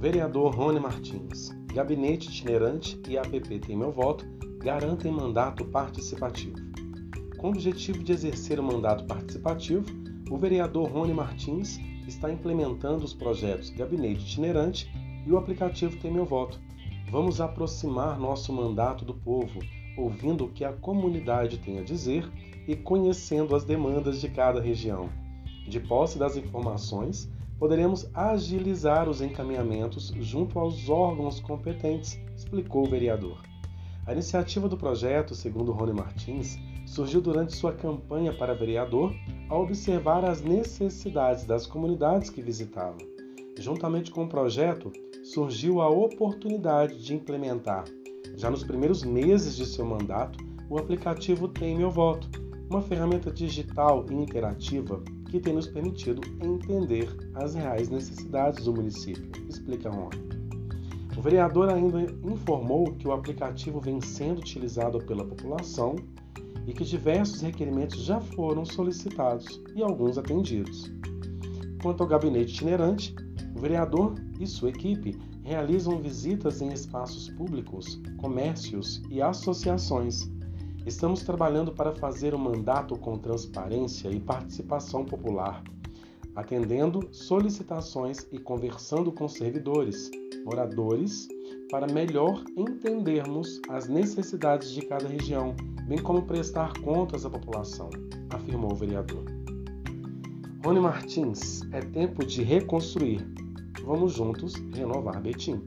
Vereador Rony Martins. Gabinete itinerante e APP Tem Meu Voto garantem mandato participativo. Com o objetivo de exercer o mandato participativo, o vereador Rony Martins está implementando os projetos Gabinete Itinerante e o aplicativo Tem Meu Voto. Vamos aproximar nosso mandato do povo, ouvindo o que a comunidade tem a dizer e conhecendo as demandas de cada região. De posse das informações, poderemos agilizar os encaminhamentos junto aos órgãos competentes, explicou o vereador. A iniciativa do projeto, segundo Rony Martins, surgiu durante sua campanha para vereador ao observar as necessidades das comunidades que visitava. Juntamente com o projeto, surgiu a oportunidade de implementar, já nos primeiros meses de seu mandato, o aplicativo Tem Meu Voto, uma ferramenta digital e interativa que tem nos permitido entender as reais necessidades do município, explica Rony. O vereador ainda informou que o aplicativo vem sendo utilizado pela população e que diversos requerimentos já foram solicitados e alguns atendidos. Quanto ao gabinete itinerante, o vereador e sua equipe realizam visitas em espaços públicos, comércios e associações. Estamos trabalhando para fazer o mandato com transparência e participação popular, atendendo solicitações e conversando com servidores, moradores, para melhor entendermos as necessidades de cada região, bem como prestar contas à população, afirmou o vereador. Rony Martins, é tempo de reconstruir. Vamos juntos renovar Betim.